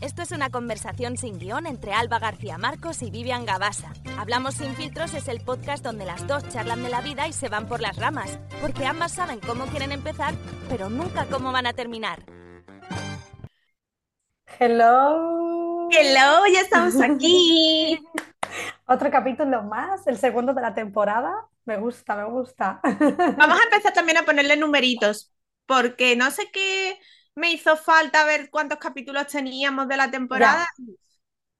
Esto es una conversación sin guion entre Alba García Marcos y Vivian Gabasa. Hablamos sin filtros es el podcast donde las dos charlan de la vida y se van por las ramas, porque ambas saben cómo quieren empezar, pero nunca cómo van a terminar. Hello. Hello, ya estamos aquí. Otro capítulo más, el segundo de la temporada. Me gusta, me gusta. Vamos a empezar también a ponerle numeritos, porque no sé qué me hizo falta ver cuántos capítulos teníamos de la temporada.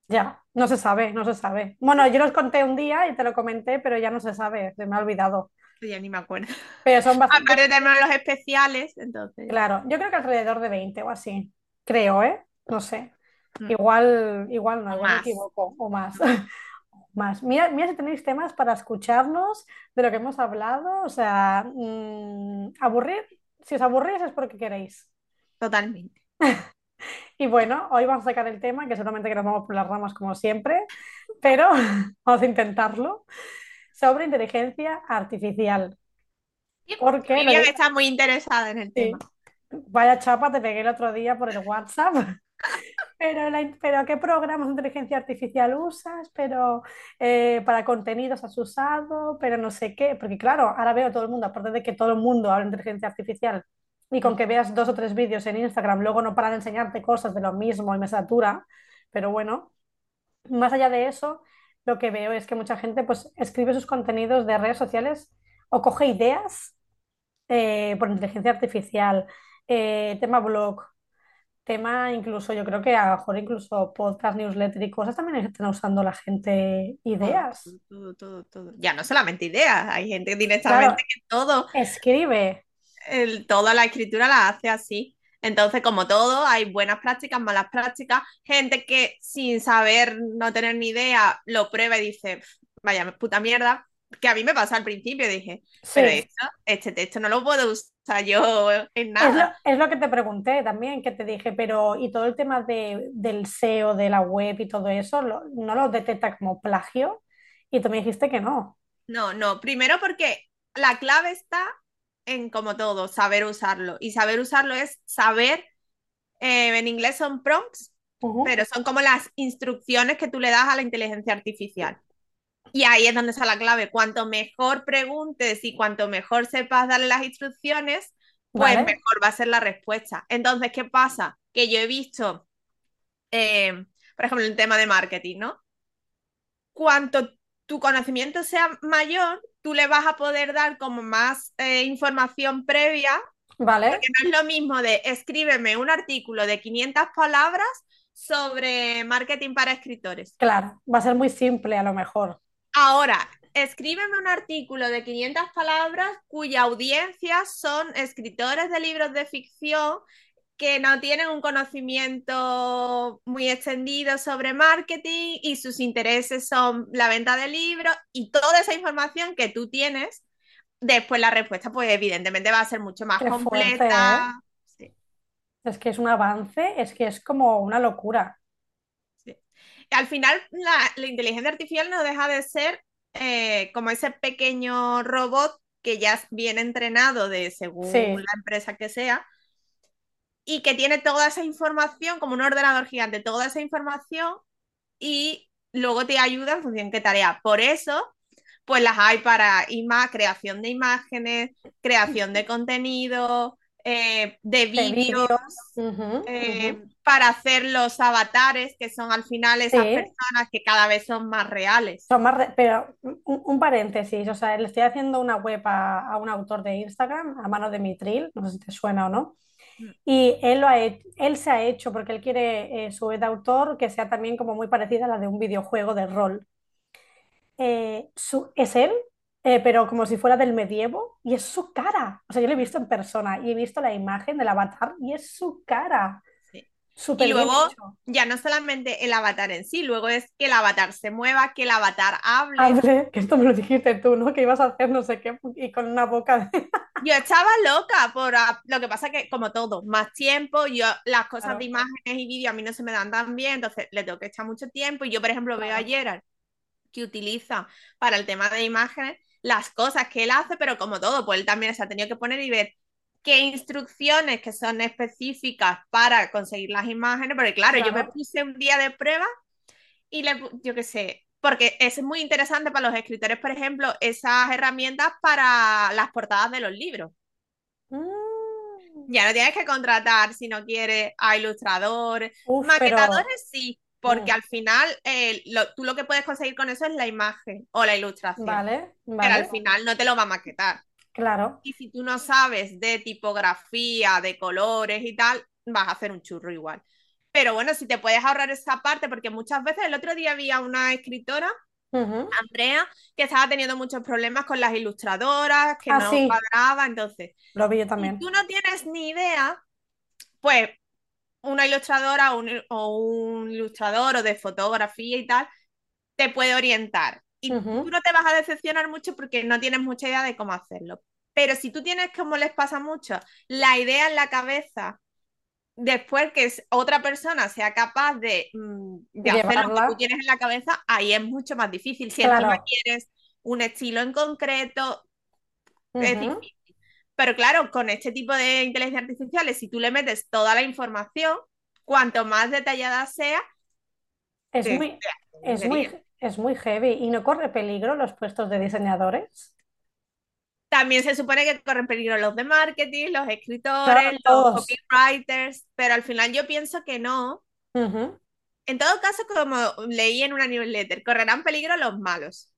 Ya, no se sabe, no se sabe. Bueno, yo los conté un día y te lo comenté, pero ya no se sabe, se me ha olvidado. Ya ni me acuerdo. Pero son bastante... Aparte tenemos los especiales, entonces. Claro, yo creo que alrededor de 20 o así. Creo, ¿eh? No sé. Mm. Igual, igual no, igual me equivoco, o más. Más. Mira, mira si tenéis temas para escucharnos de lo que hemos hablado. O sea, mm, aburrir, si os aburrís es porque queréis. Totalmente. Y bueno, hoy vamos a sacar el tema, que seguramente que nos vamos por las ramas como siempre, pero vamos a intentarlo, sobre inteligencia artificial. Porque Miriam de- está muy interesada en el sí, tema. vaya chapa te pegué el otro día por el WhatsApp. Pero, la- pero ¿qué programas de inteligencia artificial usas? Pero eh, para contenidos has usado, pero no sé qué. Porque claro, ahora veo a todo el mundo, aparte de que todo el mundo habla de inteligencia artificial, y con que veas dos o tres vídeos en Instagram, luego no paran de enseñarte cosas de lo mismo y me satura. Pero bueno, más allá de eso, lo que veo es que mucha gente pues escribe sus contenidos de redes sociales o coge ideas eh, por inteligencia artificial, eh, tema blog, tema incluso, yo creo que a lo mejor incluso podcast, newsletter y cosas también están usando la gente ideas. Todo, todo, todo, todo. Ya no solamente ideas, hay gente directamente Claro, que todo, escribe, el, toda la escritura la hace así. Entonces, como todo, hay buenas prácticas, malas prácticas, gente que sin saber, no tener ni idea, lo prueba y dice, "Pf, vaya puta mierda, que a mí me pasó al principio, dije, pero esto, este texto no lo puedo usar yo en Es lo, nada. es lo que te pregunté también, que te dije, pero ¿y todo el tema de, del SEO, de la web y todo eso, lo- no lo detecta como plagio? Y tú me dijiste que no. No, no, primero porque la clave está en, como todo, saber usarlo. Y saber usarlo es saber, eh, en inglés son prompts, pero son como las instrucciones que tú le das a la inteligencia artificial. Y ahí es donde está la clave. Cuanto mejor preguntes y cuanto mejor sepas darle las instrucciones, pues Vale, mejor va a ser la respuesta. Entonces, ¿qué pasa? Que yo he visto, eh, por ejemplo, el tema de marketing, ¿no? Cuanto tu conocimiento sea mayor, tú le vas a poder dar como más eh, información previa, vale, porque no es lo mismo de escríbeme un artículo de 500 palabras sobre marketing para escritores. claro, va a ser muy simple a lo mejor. Ahora, escríbeme un artículo de 500 palabras cuya audiencia son escritores de libros de ficción que no tienen un conocimiento muy extendido sobre marketing y sus intereses son la venta de libros y toda esa información que tú tienes, después la respuesta pues evidentemente va a ser mucho más Qué fuerte, ¿eh? completa. Sí, Es que es un avance, es que es como una locura. sí. Al final la, la inteligencia artificial no deja de ser eh, como ese pequeño robot que ya viene entrenado de según Sí, la empresa que sea y que tiene toda esa información como un ordenador gigante, toda esa información y luego te ayuda en función de qué tarea. Por eso, pues las hay para ima creación de imágenes, creación de contenido, eh, de de vídeos, eh, para hacer los avatares, que son al final esas Sí, personas que cada vez son más reales. son más re- pero un, un paréntesis, o sea, le estoy haciendo una web a, a un autor de Instagram, a mano de Mitril, no sé si te suena o no. Y él, lo ha él se ha hecho, porque él quiere eh, su web de autor que sea también como muy parecida a la de un videojuego de rol. Eh, su- es él, eh, pero como si fuera del medievo, y es su cara. O sea, yo lo he visto en persona y he visto la imagen del avatar y es su cara. Y luego ya no solamente el avatar en sí, luego es que el avatar se mueva, que el avatar hable. Hable, que esto me lo dijiste tú, ¿no? Que ibas a hacer no sé qué y con una boca de... Yo estaba loca por ah, lo que pasa que como todo, más tiempo, yo las cosas Claro, de imágenes y vídeo a mí no se me dan tan bien, entonces le tengo que echar mucho tiempo y yo por ejemplo veo a. Gerard que utiliza para el tema de imágenes las cosas que él hace, pero como todo, pues él también se ha tenido que poner y ver qué instrucciones que son específicas para conseguir las imágenes, porque claro, yo me puse un día de prueba y le, yo qué sé, porque es muy interesante para los escritores, por ejemplo, esas herramientas para las portadas de los libros. Mm. Ya no tienes que contratar si no quieres a Uf, pero maquetadores sí, porque Mm. al final eh, lo- tú lo que puedes conseguir con eso es la imagen o la ilustración, vale, pero al vale, final no te lo va a maquetar. Claro, Y si tú no sabes de tipografía, de colores y tal, vas a hacer un churro igual. Pero bueno, si te puedes ahorrar esa parte, porque muchas veces el otro día había una escritora. Andrea, que estaba teniendo muchos problemas con las ilustradoras, que Ah, no sí. cuadraba. Entonces, Lo vi yo si también. tú no tienes ni idea, pues una ilustradora o un, o un ilustrador o de fotografía y tal, te puede orientar. Y tú no te vas a decepcionar mucho porque no tienes mucha idea de cómo hacerlo. Pero si tú tienes, como les pasa mucho, la idea en la cabeza, después que otra persona sea capaz de, mm, de hacer lo que tú tienes en la cabeza, ahí es mucho más difícil. Si encima Claro. quieres un estilo en concreto, es difícil. Pero claro, con este tipo de inteligencia artificial, si tú le metes toda la información, cuanto más detallada sea, Es muy, es muy. Es muy heavy y no corre peligro los puestos de diseñadores. También se supone que corren peligro los de marketing, los escritores, los copywriters, pero al final yo pienso que no. En todo caso, como leí en una newsletter, correrán peligro los malos.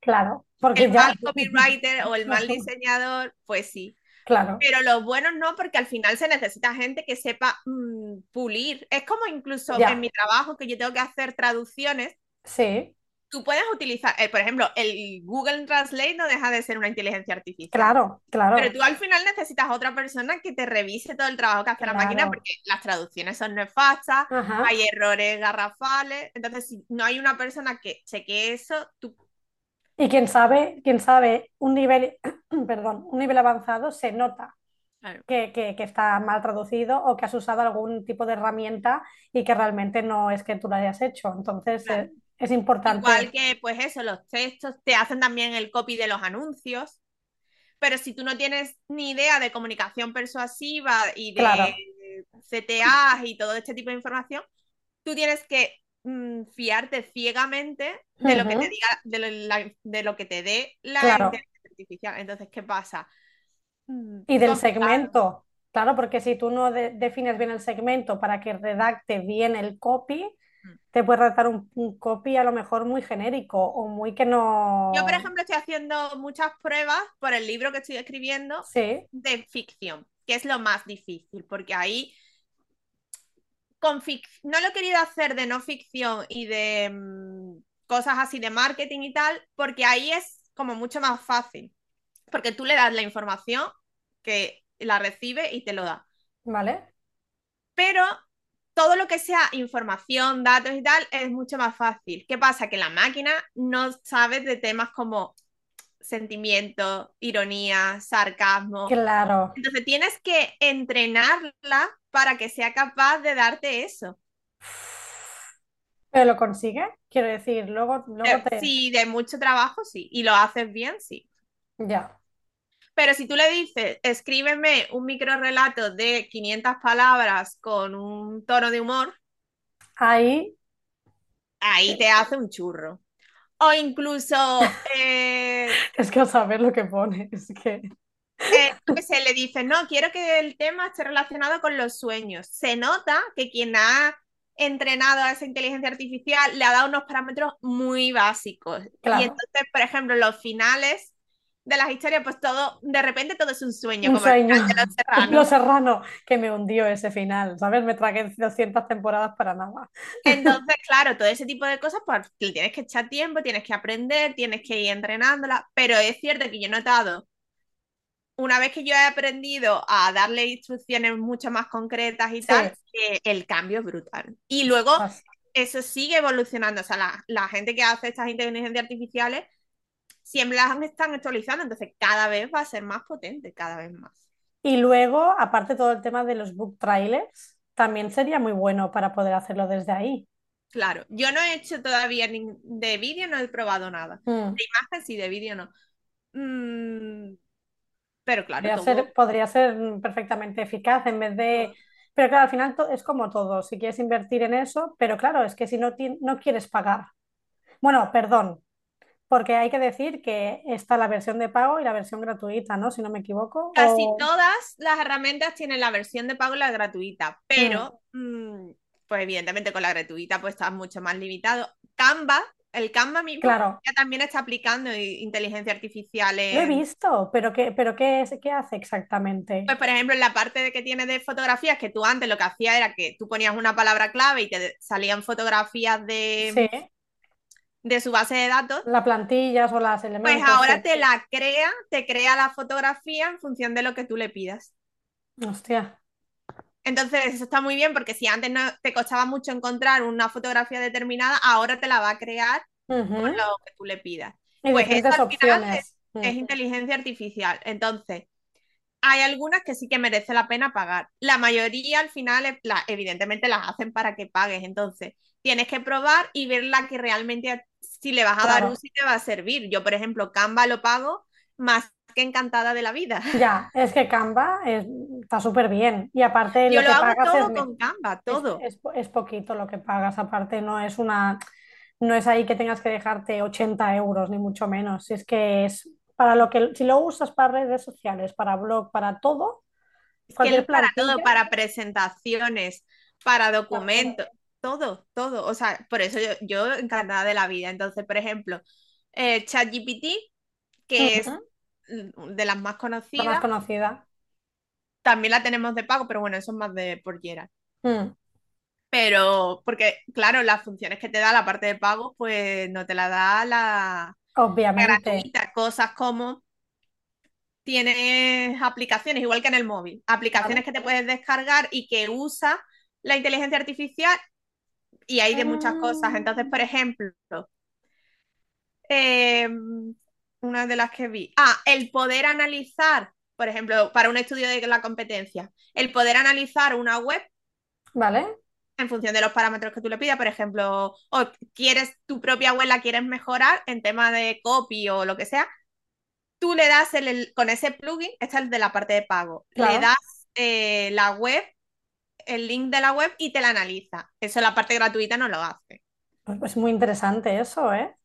Claro, porque El ya, mal copywriter o el mal diseñador, pues sí. claro, Pero los buenos no, porque al final se necesita gente que sepa mm, pulir. Es como incluso Ya. en mi trabajo que yo tengo que hacer traducciones. Sí, Tú puedes utilizar, eh, por ejemplo, el Google Translate no deja de ser una inteligencia artificial. claro, claro, Pero tú al final necesitas otra persona que te revise todo el trabajo que hace la máquina Claro. porque las traducciones son nefastas, ajá. hay errores garrafales. Entonces, si no hay una persona que chequee eso, tú Y quién sabe, quién sabe, un nivel, perdón, un nivel avanzado se nota Claro. que, que- que está mal traducido o que has usado algún tipo de herramienta y que realmente no es que tú lo hayas hecho. Entonces, Claro. eh, es importante. Igual que, pues eso, los textos te hacen también el copy de los anuncios, pero si tú no tienes ni idea de comunicación persuasiva y de Claro. CTA y todo este tipo de información, tú tienes que mm, fiarte ciegamente de lo que te diga, de lo, la- de lo que te dé la Claro. inteligencia artificial. Entonces, ¿qué pasa? Mm, Y del segmento, claro, porque si tú no de- defines bien el segmento para que redacte bien el copy. Te puede redactar un, un copy a lo mejor muy genérico o muy que no... Yo, por ejemplo, estoy haciendo muchas pruebas por el libro que estoy escribiendo Sí, de ficción, que es lo más difícil, porque ahí con fic- no lo he querido hacer de no ficción y de mm, cosas así de marketing y tal, porque ahí es como mucho más fácil, porque tú le das la información que la recibe y te lo da. ¿vale? Pero todo lo que sea información, datos y tal es mucho más fácil. ¿Qué pasa? Que la máquina no sabe de temas como sentimiento, ironía, sarcasmo. Claro. Entonces tienes que entrenarla para que sea capaz de darte eso. ¿Pero lo consigue? Quiero decir, luego, luego Eh, te... Sí, de mucho trabajo, sí. Y lo haces bien, sí. Ya. Pero si tú le dices, escríbeme un micro relato de 500 palabras con un tono de humor, Ahí, ahí te hace un churro. O incluso, eh, es que a saber lo que pone, es que... eh, sé, le dices, no, quiero que el tema esté relacionado con los sueños. Se nota que quien ha entrenado a esa inteligencia artificial le ha dado unos parámetros muy básicos. Claro. Y entonces, por ejemplo, los finales de las historias, pues todo, de repente todo es un sueño, Un como el sueño. final de Los Serranos. Los Serrano, que me hundió ese final, ¿sabes? Me tragué 200 temporadas para nada. Entonces, claro, todo ese tipo de cosas, pues le tienes que echar tiempo, tienes que aprender, tienes que ir entrenándola, pero es cierto que yo he notado, una vez que yo he aprendido a darle instrucciones mucho más concretas y Sí. tal, el cambio es brutal. Y luego Ostras. eso sigue evolucionando, o sea, la, la gente que hace estas inteligencias artificiales siempre las están actualizando, entonces cada vez va a ser más potente, cada vez más. Y luego, aparte todo el tema de los book trailers, también sería muy bueno para poder hacerlo desde ahí. Claro, yo no he hecho todavía ni de vídeo, no he probado nada. Mm. De imagen sí, de vídeo no. Mm, Pero claro, Podría todo. ser, podría ser perfectamente eficaz en vez de... Pero claro, al final es como todo. Si quieres invertir en eso, pero claro, es que si no, no quieres pagar. Bueno, perdón, porque hay que decir que está la versión de pago y la versión gratuita, ¿no? Si no me equivoco. Casi O... todas las herramientas tienen la versión de pago y la gratuita, Mm, pero mm, pues evidentemente con la gratuita pues estás mucho más limitado. Canva, el Canva mismo claro, ya también está aplicando inteligencia artificial lo he visto, pero ¿qué, pero qué, es- qué hace exactamente? pues por ejemplo en la parte de que tiene de fotografías, que tú antes lo que hacías era que tú ponías una palabra clave y te salían fotografías Sí, de, su base de datos, las plantillas o pues elementos, ahora sí. te la crea, te crea la fotografía en función de lo que tú le pidas. Hostia, Entonces, eso está muy bien porque si antes no te costaba mucho encontrar una fotografía determinada, ahora te la va a crear con lo que tú le pidas. Y Pues eso final es, opciones. es inteligencia artificial. Entonces, hay algunas que sí que merece la pena pagar. La mayoría al final, es- la- evidentemente, las hacen para que pagues. Entonces, tienes que probar y ver la que realmente, si le vas a dar uso y te va a servir. Yo, por ejemplo, Canva lo pago más que encantada de la vida. Ya, es que Canva es- está súper bien. Y aparte Yo lo lo que hago pagas es, todo me- con Canva, es, todo. es po- es poquito lo que pagas. Aparte no es una, no es ahí que tengas que dejarte 80 euros, ni mucho menos. Si es que es para lo que, si lo usas para redes sociales, para blog, para todo, Es que es para todo, para presentaciones, para documentos, todo, todo. O sea, por eso yo, yo encantada de la vida. Entonces, por ejemplo, eh, ChatGPT, que es de las más La más conocidas, conocida. también la tenemos de pago, pero bueno, eso es más de por Gerard. Mm, Pero, porque, claro, las funciones que te da la parte de pago, pues no te la da la, la obviamente. gratuita. Cosas como tienes aplicaciones, igual que en el móvil, aplicaciones Claro. que te puedes descargar y que usa la inteligencia artificial y hay de muchas cosas. Entonces, por ejemplo, eh, una de las que vi. Ah, el poder analizar, por ejemplo, para un estudio de la competencia, el poder analizar una web ¿Vale? en función de los parámetros que tú le pidas, por ejemplo, o quieres tu propia web la quieres mejorar en tema de copy o lo que sea, tú le das el, el- con ese plugin, este es el de la parte de pago, le das eh, la web, el link de la web y te la analiza. Eso la parte gratuita no lo hace. Es muy interesante eso, ¿eh?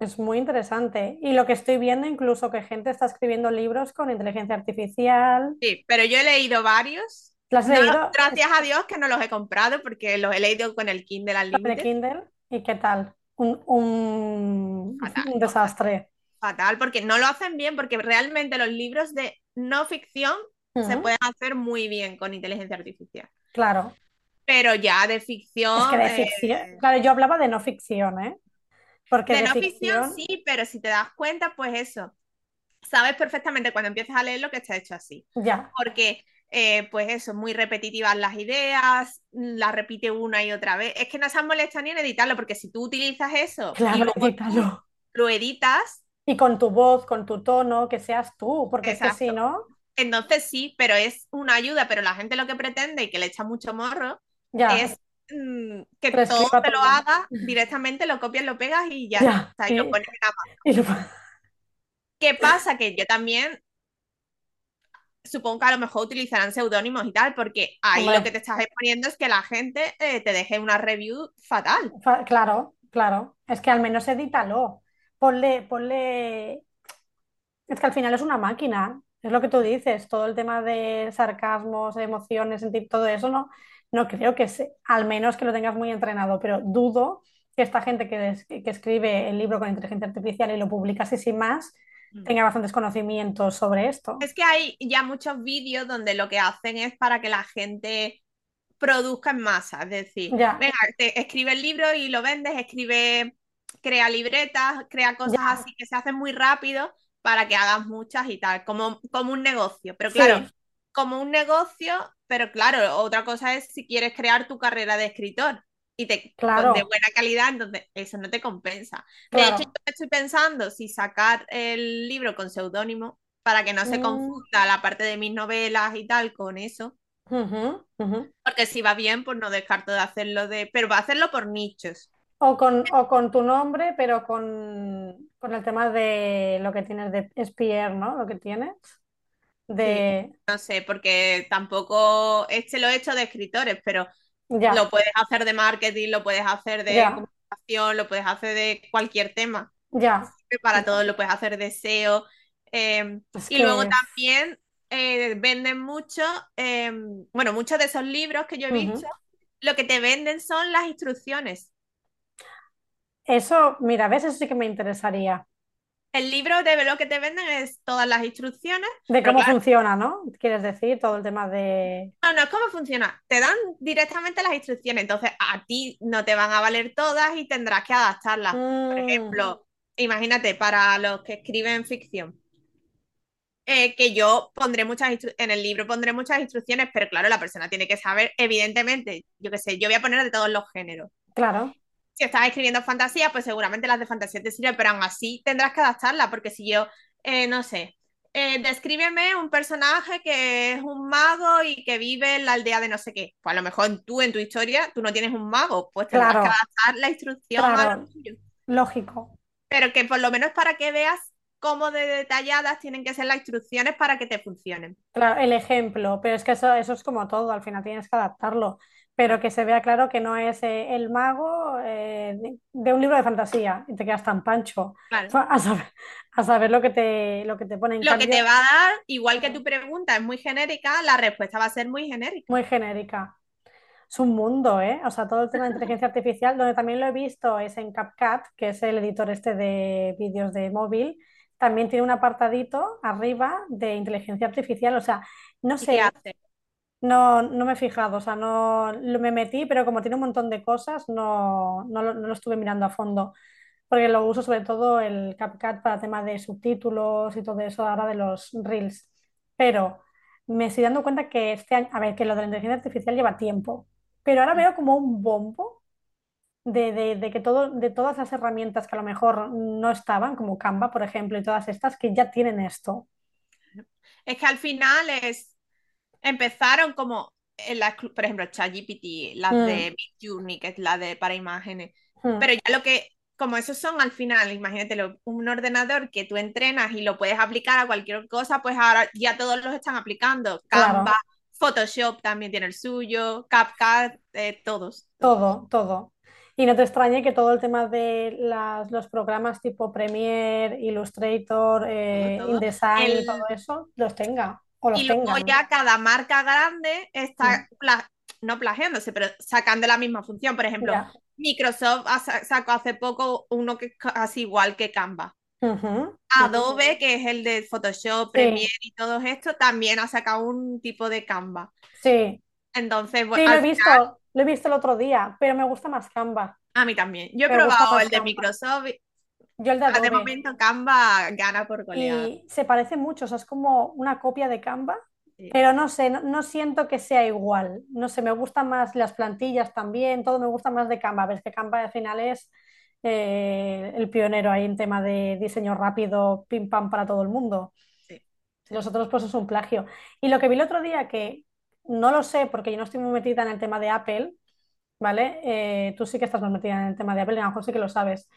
Es muy interesante. Y lo que estoy viendo, incluso que gente está escribiendo libros con inteligencia artificial. Sí, pero yo he leído varios. ¿Lo has No, leído? gracias a Dios que no los he comprado porque los he leído con el Kindle ¿De Unlimited. Kindle? ¿Y qué tal? Un, un- Fatal, un desastre. fatal, porque no lo hacen bien, porque realmente los libros de no ficción se pueden hacer muy bien con inteligencia artificial. Claro. Pero ya de Es que ficción, de eh, ficción. Claro, yo hablaba de no ficción, ¿eh? Porque de de no ficción ficción. sí, pero si te das cuenta, pues eso, sabes perfectamente cuando empiezas a leerlo que está hecho así. Ya, Porque, eh, pues eso, muy repetitivas las ideas, las repite una y otra vez. Es que no se han molestado ni en editarlo, porque si tú utilizas eso y claro, tú lo editas, Y con tu voz, con tu tono, que seas tú, porque es que si no, Entonces sí, pero es una ayuda, pero la gente lo que pretende y que le echa mucho morro ya, es mm, que todo te lo todo. haga directamente, lo copias, lo pegas y ya Ya, y lo pones en y lo- ¿Qué pasa? Que yo también supongo que a lo mejor utilizarán seudónimos y tal, porque ahí lo que te estás exponiendo es que la gente eh, te deje una review fatal. fa- claro, claro. Es que al menos edítalo. Ponle, ponle. Es que al final es una máquina. Es lo que tú dices. Todo el tema de sarcasmos, emociones, sentir todo eso, no, no creo que se, al menos que lo tengas muy entrenado, pero dudo que esta gente que, es- que escribe el libro con inteligencia artificial y lo publica así sin más, tenga bastantes conocimientos sobre esto. Es que hay ya muchos vídeos donde lo que hacen es para que la gente produzca en masa, es decir, Ya, venga, te escribe el libro y lo vendes, escribe, crea libretas, crea cosas ya, así que se hacen muy rápido para que hagas muchas y tal, como, como un negocio. Pero claro, sí, como un negocio, pero claro, otra cosa es si quieres crear tu carrera de escritor y te, con- de claro, buena calidad, entonces eso no te compensa. De hecho, yo claro. estoy pensando si sacar el libro con seudónimo para que no se Mm, confunda la parte de mis novelas y tal con eso. Porque si va bien, pues no descarto de hacerlo de. Pero va a hacerlo por nichos. O con, o con tu nombre, pero con, con el tema de lo que tienes de espier, ¿no? Lo que tienes. de... No sé, porque tampoco, este lo he hecho de escritores, pero Ya, lo puedes hacer de marketing, lo puedes hacer de ya, comunicación, lo puedes hacer de cualquier tema. ya. Para todo lo puedes hacer de SEO. eh, Es y luego también eh, venden mucho, eh, bueno, muchos de esos libros que yo he visto, lo que te venden son las instrucciones. Eso, mira, ¿ves? Eso sí que me interesaría. El libro de lo que te venden es todas las instrucciones, De cómo claro, funciona, ¿no? Quieres decir, todo el tema de... no, no es cómo funciona. Te dan directamente las instrucciones, entonces a ti no te van a valer todas y tendrás que adaptarlas. Por Mm, ejemplo, imagínate para los que escriben ficción. eh, que yo pondré muchas instru- en el libro pondré muchas instrucciones, pero claro, la persona tiene que saber, evidentemente, yo qué sé, yo voy a poner de todos los géneros. claro, Si estás escribiendo fantasía, pues seguramente las de fantasía te sirven, pero aún así tendrás que adaptarla, porque si yo, eh, no sé, eh, descríbeme un personaje que es un mago y que vive en la aldea de no sé qué. Pues a lo mejor tú en tu historia, tú no tienes un mago, pues tendrás que adaptar la instrucción a lo tuyo. lógico. Pero que por lo menos para que veas cómo de detalladas tienen que ser las instrucciones para que te funcionen. Claro, el ejemplo, pero es que eso, eso es como todo, al final tienes que adaptarlo, pero que se vea claro que no es eh, el mago eh, de, un libro de fantasía y te quedas tan pancho claro. a saber, a saber lo que te, lo que te pone en Lo que te va a dar, igual que tu pregunta es muy genérica, la respuesta va a ser muy genérica. muy genérica. Es un mundo, ¿eh? O sea, todo el tema de inteligencia artificial, donde también lo he visto es en CapCut, que es el editor este de vídeos de móvil, también tiene un apartadito arriba de inteligencia artificial, o sea, no ¿Y qué sé, hace? No, no me he fijado, o sea, no me metí, pero como tiene un montón de cosas, no, no lo, no lo estuve mirando a fondo, porque lo uso sobre todo el CapCut para tema de subtítulos y todo eso ahora de los Reels. Pero me estoy dando cuenta que este año, a ver, que lo de la inteligencia artificial lleva tiempo, pero ahora veo como un bombo de, de, de que todo, de todas las herramientas que a lo mejor no estaban, como Canva, por ejemplo, y todas estas, que ya tienen esto. Es que al final es, empezaron como, en la, por ejemplo, ChatGPT, las Mm, de Midjourney, que es la de para imágenes, mm, pero ya lo que, como esos son al final, imagínatelo, un ordenador que tú entrenas y lo puedes aplicar a cualquier cosa, pues ahora ya todos los están aplicando. Canva, claro, Photoshop también tiene el suyo, CapCut, eh, todos, todo, todo. Y no te extrañe que todo el tema de las, los programas tipo Premiere, Illustrator, eh, todo. InDesign y todo El, eso, los tenga y luego tengan. ya cada marca grande está, pla- no plagiándose, pero sacando la misma función. Por ejemplo. Microsoft sacó hace poco uno que es casi igual que Canva. Adobe, que es el de Photoshop, Sí, Premiere y todo esto, también ha sacado un tipo de Canva. sí, Entonces, bueno, sí, lo he final, visto, lo he visto el otro día, pero me gusta más Canva. a mí también. Yo he Me probado el de. Microsoft. Yo el de ah, De Adobe. momento, Canva gana por goleada. Y se parece mucho, o sea, es como una copia de Canva, Sí. pero no sé, no, no siento que sea igual. No sé, me gustan más las plantillas también, todo me gusta más de Canva. Ves que Canva al final es eh, el pionero ahí en tema de diseño rápido, pim pam para todo el mundo. Sí, sí. Los otros pues es un plagio. Y lo que vi el otro día, que no lo sé porque yo no estoy muy metida en el tema de Apple, ¿vale? Eh, tú sí que estás más metida en el tema de Apple, y a lo mejor sí que lo sabes.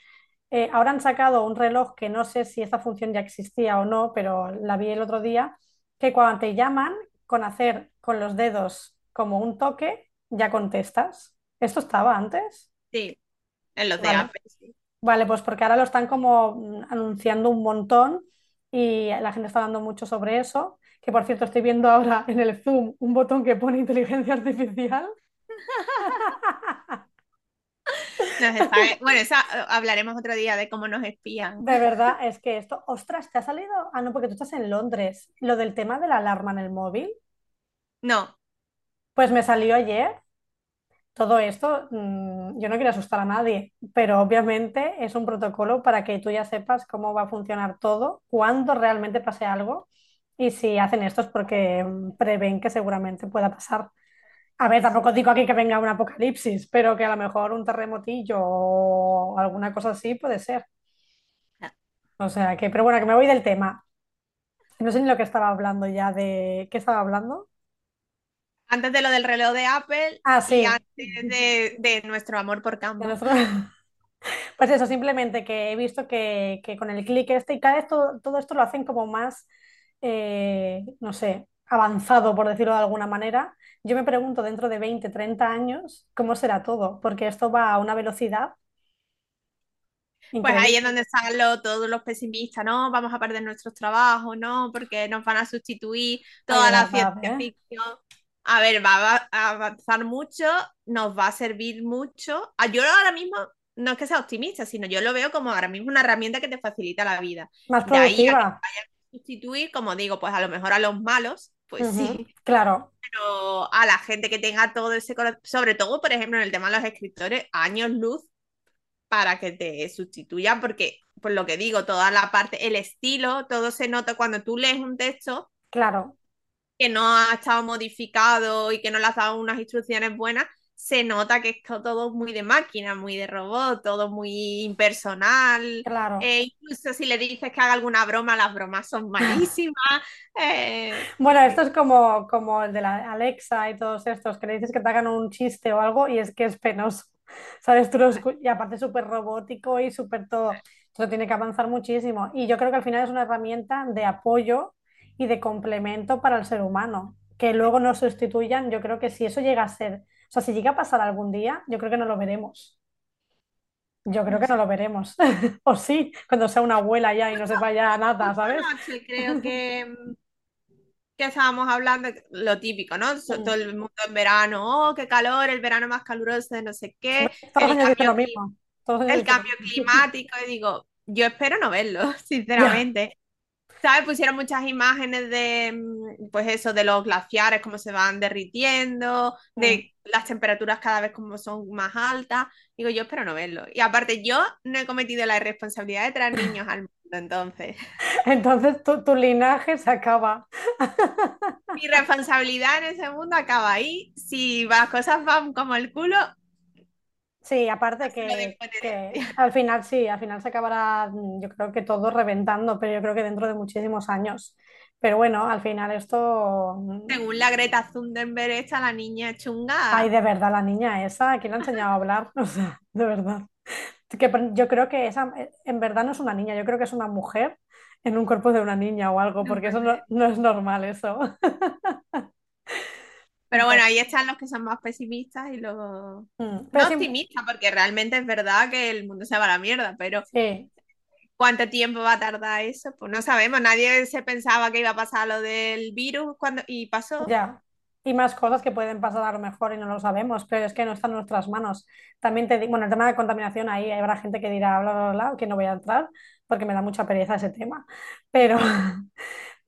Eh, ahora han sacado un reloj que no sé si esta función ya existía o no, pero la vi el otro día, que cuando te llaman, con hacer con los dedos como un toque, ya contestas. ¿Esto estaba antes? Sí, en los de Vale. Apple, sí. Vale, pues porque ahora lo están como mm, anunciando un montón y la gente está hablando mucho sobre eso. Que por cierto, estoy viendo ahora en el Zoom un botón que pone inteligencia artificial. Bueno, esa, eh, hablaremos otro día de cómo nos espían. De verdad, es que esto, ostras, ¿te ha salido? Ah, no, porque tú estás en Londres. Lo del tema de la alarma en el móvil, No, pues me salió ayer. Todo esto, mm, yo no quiero asustar a nadie, pero obviamente es un protocolo para que tú ya sepas cómo va a funcionar todo, cuando realmente pase algo. Y si hacen esto es porque mm, prevén que seguramente pueda pasar. A ver, tampoco digo aquí que venga un apocalipsis, pero que a lo mejor un terremotillo o alguna cosa así puede ser. O sea que, pero bueno, que me voy del tema. No sé ni lo que estaba hablando ya de... ¿Qué estaba hablando? antes de lo del reloj de Apple Ah, y sí. antes de, de nuestro amor por de Canva. nuestro- Pues eso, simplemente que he visto que, que con el clic este y cada vez todo, todo esto lo hacen como más eh, no sé, avanzado, por decirlo de alguna manera, yo me pregunto dentro de 20, 30 años cómo será todo, porque esto va a una velocidad Pues ahí es donde están todos los pesimistas, ¿no? Vamos a perder nuestros trabajos, ¿no? Porque nos van a sustituir Ay, de toda la ciencia ¿eh? ficción. A ver, va a avanzar mucho, nos va a servir mucho. Ah, Yo ahora mismo, no es que sea optimista, sino yo lo veo como ahora mismo una herramienta que te facilita la vida. Más De ahí a que productiva. vayan a sustituir, como digo, pues a lo mejor a los malos, pues sí, Claro, pero a la gente que tenga todo ese sobre todo, por ejemplo, en el tema de los escritores, años luz para que te sustituyan, porque, por lo que digo, toda la parte, el estilo, todo se nota cuando tú lees un texto claro. que no ha estado modificado y que no le has dado unas instrucciones buenas, se nota que es todo muy de máquina, muy de robot, todo muy impersonal. Claro. Eh, incluso si le dices que haga alguna broma, las bromas son malísimas. Eh, Bueno, esto es como, como el de la Alexa y todos estos, que le dices que te hagan un chiste o algo y es que es penoso. ¿Sabes? Tú lo y aparte súper robótico y súper todo. Eso tiene que avanzar muchísimo. Y yo creo que al final es una herramienta de apoyo y de complemento para el ser humano. Que luego no sustituyan, yo creo que si eso llega a ser, o sea, si llega a pasar algún día, yo creo que no lo veremos. Yo creo que no lo veremos. O sí, cuando sea una abuela ya y no sepa ya nada, ¿sabes? noche creo que que estábamos hablando, lo típico, ¿no? So- Todo Mm. el mundo en verano, oh, qué calor, el verano más caluroso de no sé qué, Todos el cambio, lo mismo. Todos el cambio climático, y digo, yo espero no verlo, Ya. sinceramente. ¿Sabes? Pusieron muchas imágenes de, mm, pues eso, de los glaciares, cómo se van derritiendo, Mm. de las temperaturas cada vez como son más altas. Digo, yo espero no verlo. Y aparte, yo no he cometido la irresponsabilidad de traer niños al mundo, entonces. Entonces tu, tu linaje se acaba. Mi responsabilidad en ese mundo acaba ahí. Si las cosas van como el culo, Sí, aparte que, que al final sí, al final se acabará, mm, yo creo que todo reventando, pero yo creo que dentro de muchísimos años. Pero bueno, al final esto, mm, Según la Greta Thunberg, esta la niña ay, chunga. de verdad, la niña esa, ¿quién le ha enseñado a hablar? O sea, de verdad. Que yo creo que esa, eh, en verdad no es una niña, yo creo que es una mujer en un cuerpo de una niña o algo, porque eso no, no es normal eso. Pero bueno, ahí están los que son más pesimistas y los Mm, no optimistas, porque realmente es verdad que el mundo se va a la mierda, pero sí, ¿cuánto tiempo va a tardar eso? Pues no sabemos. Nadie se pensaba que iba a pasar lo del virus cuando y pasó. ya. Y más cosas que pueden pasar a lo mejor y no lo sabemos, pero es que no está en nuestras manos. También te digo, bueno, el tema de contaminación ahí habrá gente que dirá bla, bla, bla, que no voy a entrar porque me da mucha pereza ese tema. Pero,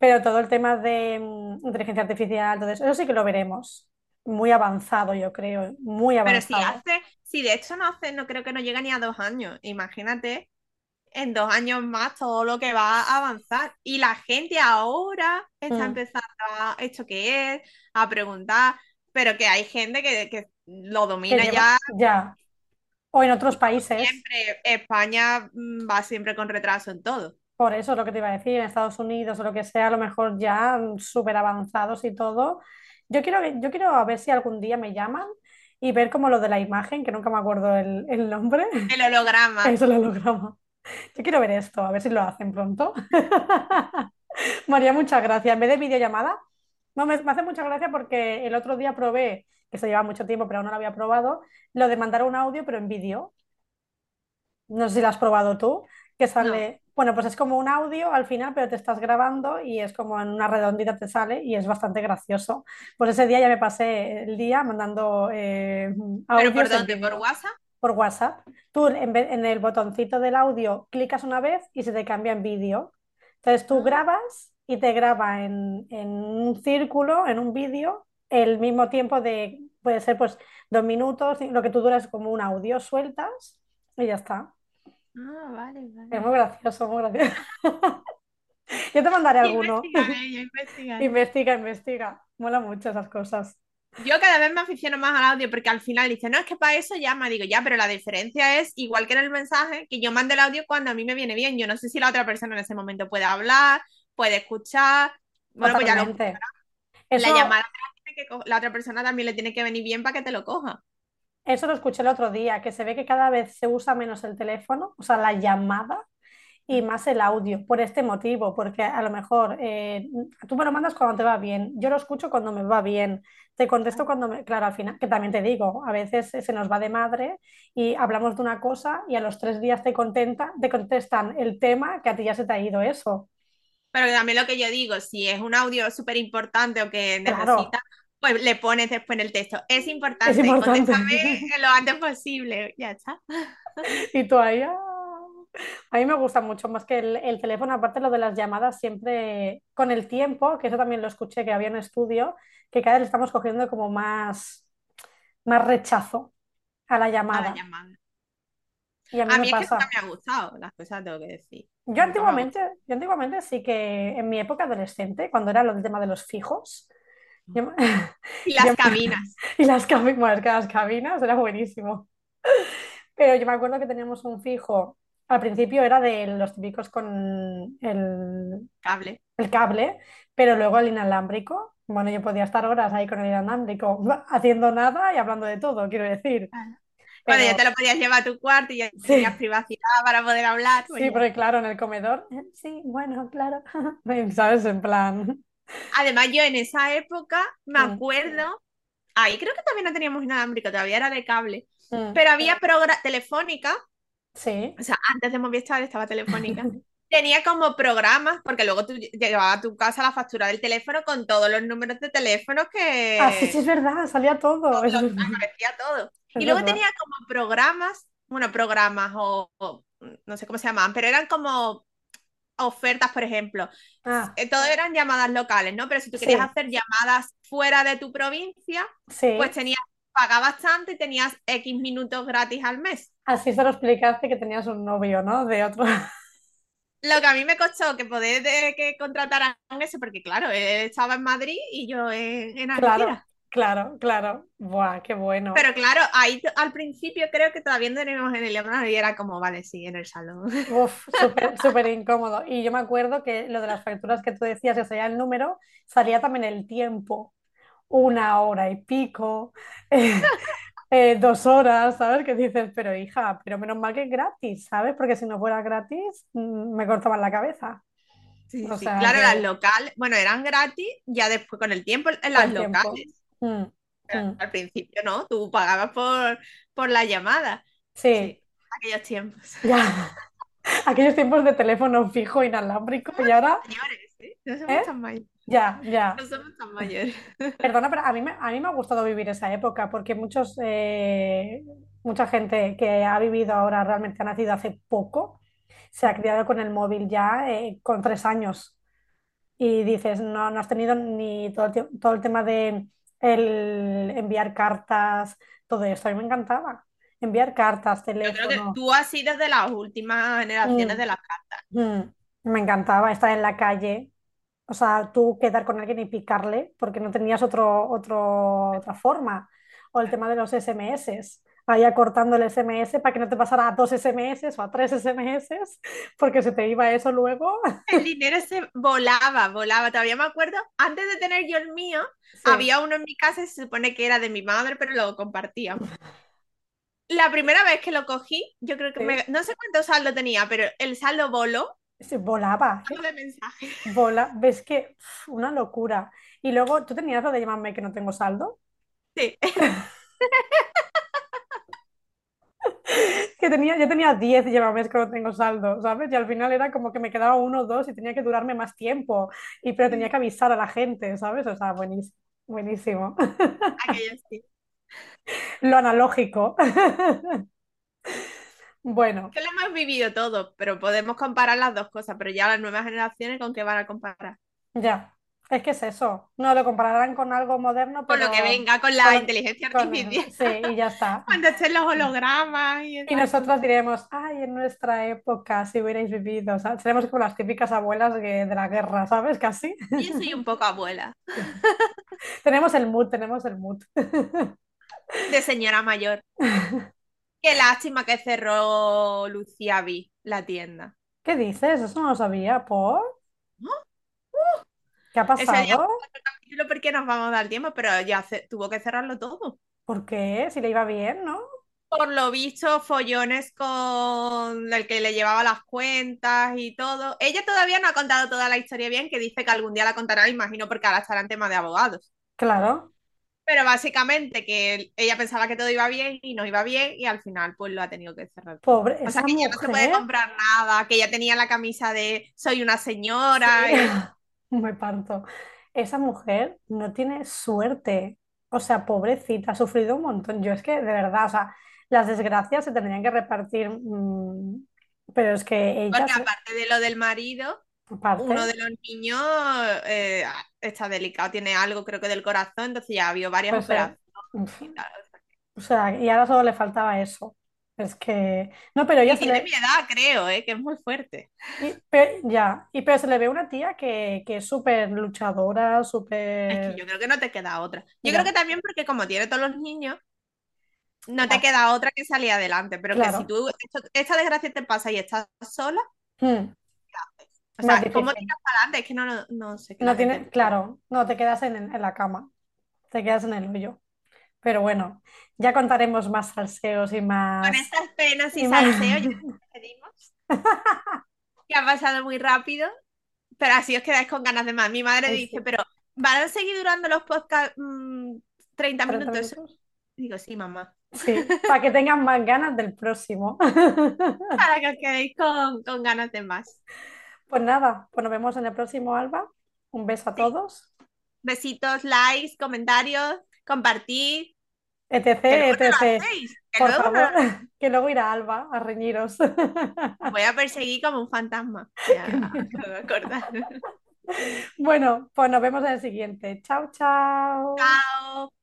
pero todo el tema de mm, inteligencia artificial, todo eso, eso sí que lo veremos. Muy avanzado, yo creo, muy Pero si avanzado. hace, si de hecho no hace, no creo que no llega ni a dos años. Imagínate en dos años más todo lo que va a avanzar. Y la gente ahora está Mm, empezando a esto qué es, a preguntar, pero que hay gente que, que lo que domina lleva, ya ya. O en otros países. siempre. España mm, va siempre con retraso en todo. Por eso es lo que te iba a decir, en Estados Unidos o lo que sea, a lo mejor ya mm, súper avanzados y todo. Yo quiero, yo quiero a ver si algún día me llaman y ver como lo de la imagen, que nunca me acuerdo el, el nombre, El holograma. eso lo holograma. Yo quiero ver esto, a ver si lo hacen pronto. María, muchas gracias. En vez de videollamada, no, me, me hace mucha gracia porque el otro día probé, que se lleva mucho tiempo, pero aún no lo había probado, lo de mandar un audio, pero en vídeo. No sé si lo has probado tú, que sale, bueno, pues es como un audio al final, pero te estás grabando y es como en una redondita te sale y es bastante gracioso. Pues ese día ya me pasé el día mandando eh, ¿Pero por dónde? ¿Por WhatsApp? por WhatsApp. Tú en, vez- en el botoncito del audio clicas una vez y se te cambia en vídeo. Entonces tú Ah, grabas y te graba en, en un círculo, en un vídeo, el mismo tiempo de, puede ser pues dos minutos, lo que tú duras como un audio, sueltas y ya está. Ah, vale, Es vale. muy gracioso, muy gracioso. Yo te mandaré alguno. Investigaré, yo investigaré. Investiga, investiga. Mola mucho esas cosas. Yo cada vez me aficiono más al audio porque al final dice, no, es que para eso llama. Digo, ya, pero la diferencia es, igual que en el mensaje, que yo mando el audio cuando a mí me viene bien. Yo no sé si la otra persona en ese momento puede hablar, puede escuchar. Bueno, pues ya lo. La Eso, llamada la, tiene que co- la otra persona también le tiene que venir bien para que te lo coja. Eso lo escuché el otro día, que se ve que cada vez se usa menos el teléfono, o sea, la llamada, y más el audio, por este motivo, porque a lo mejor eh, tú me lo mandas cuando te va bien, yo lo escucho cuando me va bien, te contesto cuando me... Claro, al final, que también te digo, a veces se nos va de madre y hablamos de una cosa y a los tres días te, contenta, te contestan el tema que a ti ya se te ha ido eso. Pero también lo que yo digo, si es un audio súper importante o que Claro, necesita, pues le pones después en el texto. Es importante, es importante. lo antes posible. Ya está. Y tú ahí, ah. A mí me gusta mucho más que el, el teléfono, aparte lo de las llamadas, siempre con el tiempo, que eso también lo escuché, que había un estudio, que cada vez le estamos cogiendo como más, más rechazo a la A la llamada. llamada. Y a mí A me es que nunca me ha gustado, las cosas tengo que decir. Yo antiguamente, yo antiguamente sí que en mi época adolescente, cuando era lo del tema de los fijos, Y las cabinas. Y las cabinas, bueno, es que las cabinas era buenísimo. Pero yo me acuerdo que teníamos un fijo, al principio era de los típicos con el, Cable. el cable, pero luego el inalámbrico. Bueno, yo podía estar horas ahí con el inalámbrico haciendo nada y hablando de todo, quiero decir. Bueno, ya te lo podías llevar a tu cuarto y ya tenías sí, privacidad para poder hablar. Pues sí, ya. porque claro, en el comedor, eh, sí, bueno, claro, ¿sabes? En plan, Además, yo en esa época me mm, acuerdo, ahí creo que también no teníamos inalámbrico, todavía era de cable, mm, pero había programa telefónica, sí, o sea, antes de Movistar estaba telefónica, tenía como programas, porque luego tú llegabas a tu casa la factura del teléfono con todos los números de teléfono ah, sí, sí, que es verdad, salía todo, es aparecía todo. es Y luego verdad. tenía como programas, bueno, programas o, o no sé cómo se llamaban, pero eran como ofertas, por ejemplo. Ah, Eh, Todo eran llamadas locales, ¿no? Pero si tú querías sí, hacer llamadas fuera de tu provincia, pues tenías, pagabas tanto y tenías X minutos gratis al mes. Así se lo explicaste que tenías un novio, ¿no? De otro. Lo que a mí me costó que poder de, que contrataran eso, porque claro, estaba en Madrid y yo en, en Claro, Algeciras. Claro, claro. Buah, qué bueno. Pero claro, ahí al principio creo que todavía no teníamos en el llamado y era como, vale, sí, en el salón. Uf, súper, súper incómodo. Y yo me acuerdo que lo de las facturas que tú decías, que salía el número, salía también el tiempo. Una hora y pico, eh, eh, dos horas, ¿sabes? Que dices, pero hija, pero menos mal que es gratis, ¿sabes? Porque si no fuera gratis, mm, me cortaban la cabeza. Sí, O sí, sea claro, las que locales, bueno, eran gratis, ya después con el tiempo en las el tiempo. Mm, mm, Al principio no, tú pagabas por, por la llamada. sí, Sí, aquellos tiempos. ya. Aquellos tiempos de teléfono fijo inalámbrico y ahora, Mayores, ¿eh? No somos ¿eh? tan mayores. Ya, ya. No somos tan mayores. Perdona, pero a mí me, a mí me ha gustado vivir esa época porque muchos, eh, mucha gente que ha vivido ahora realmente ha nacido hace poco, se ha criado con el móvil ya eh, con tres años y dices, no, no has tenido ni todo el, todo el tema de el enviar cartas, todo esto. A mí me encantaba. Enviar cartas, Yo creo que teléfono. tú has sido de las últimas generaciones Mm, de las cartas. mm, me encantaba estar en la calle. O sea, tú quedar con alguien y picarle porque no tenías otro, otro- otra forma. O el tema de los SMS. Vaya cortando el SMS para que no te pasara a dos SMS o a tres SMS porque se te iba eso luego. El dinero se volaba, volaba. Todavía me acuerdo, antes de tener yo el mío, Sí, había uno en mi casa y se supone que era de mi madre, pero lo compartíamos. La primera vez que lo cogí, yo creo que sí, me, no sé cuánto saldo tenía, pero el saldo voló sí, volaba, ¿eh? de mensajes. Vola. Ves que una locura. Y luego, ¿tú tenías lo de llamarme que no tengo saldo? Sí. Que tenía, yo tenía 10 llámames que no tengo saldo, ¿sabes? Y al final era como que me quedaba uno o dos y tenía que durarme más tiempo. Y, pero tenía que avisar a la gente, ¿sabes? O sea, buenísimo. Buenísimo. Aquello sí. Lo analógico. Bueno, Que lo hemos vivido todo, pero podemos comparar las dos cosas, pero ya las nuevas generaciones, ¿con qué van a comparar? ya. Es que es eso. No lo compararán con algo moderno, Con lo que pero venga, con la inteligencia artificial, sí, y ya está. cuando estén los hologramas y Y nosotros diremos, ay, en nuestra época, si hubierais vivido, o sea, seremos como las típicas abuelas de la guerra, ¿sabes? Casi. Yo soy un poco abuela, Tenemos el mood, tenemos el mood. de señora mayor. Qué lástima que cerró Lucía Vi la tienda. ¿Qué dices? Eso no lo sabía. ¿Por? ¿No? ¿Qué ha pasado? capítulo porque nos vamos a dar tiempo, pero ya ce- tuvo que cerrarlo todo. ¿Por qué? Si le iba bien, ¿no? por lo visto, follones con el que le llevaba las cuentas y todo. Ella todavía no ha contado toda la historia bien, que dice que algún día la contará, imagino, porque ahora estará en tema de abogados. Claro. Pero básicamente que ella pensaba que todo iba bien y no iba bien y al final pues lo ha tenido que cerrar. Pobre, O sea, que ya no se puede mujer. comprar nada, que ella tenía la camisa de soy una señora. Sí. y- Me parto. Esa mujer no tiene suerte. O sea, pobrecita, ha sufrido un montón. Yo es que, de verdad, o sea, las desgracias se tendrían que repartir. mm, pero es que ella, Porque se- aparte de lo del marido, aparte, uno de los niños eh, está delicado, tiene algo creo que del corazón, entonces ya ha habido varias pues, eh, operaciones uf, y tal. o sea, y ahora solo le faltaba eso. Es que, no, pero ella Y tiene le, mi edad, creo, eh, que es muy fuerte. y- ya, y pero se le ve una tía que, que es súper luchadora, Es que súper, yo creo que no te queda otra. Yo Ya. creo que también porque como tiene todos los niños, no te Claro. queda otra que salir adelante, pero que Claro. si tú, esto- esta desgracia te pasa y estás sola, Hmm, o sea, ¿cómo tiras para adelante? Es que no, no, no sé qué no la gente- tiene, claro, no te quedas en, en la cama, te quedas en el hoyo. Pero bueno, ya contaremos más salseos y más. Con estas penas y y más- salseo ya nos despedimos. Que ha pasado muy rápido, pero así os quedáis con ganas de más. Mi madre dice, sí. pero ¿van a seguir durando los podcasts mm, 30 30 minutos? minutos. Digo, sí, mamá. Sí, para que tengan más ganas del próximo. Para que os quedéis con, con ganas de más. Pues nada, pues nos vemos en el próximo, Alba. Un beso a Sí. todos. Besitos, likes, comentarios, compartid. etc, etc. Por no favor, que luego irá Alba a reñiros. os voy a perseguir como un fantasma. Ya. Bueno, pues nos vemos en el siguiente. Chao, chao. Chao.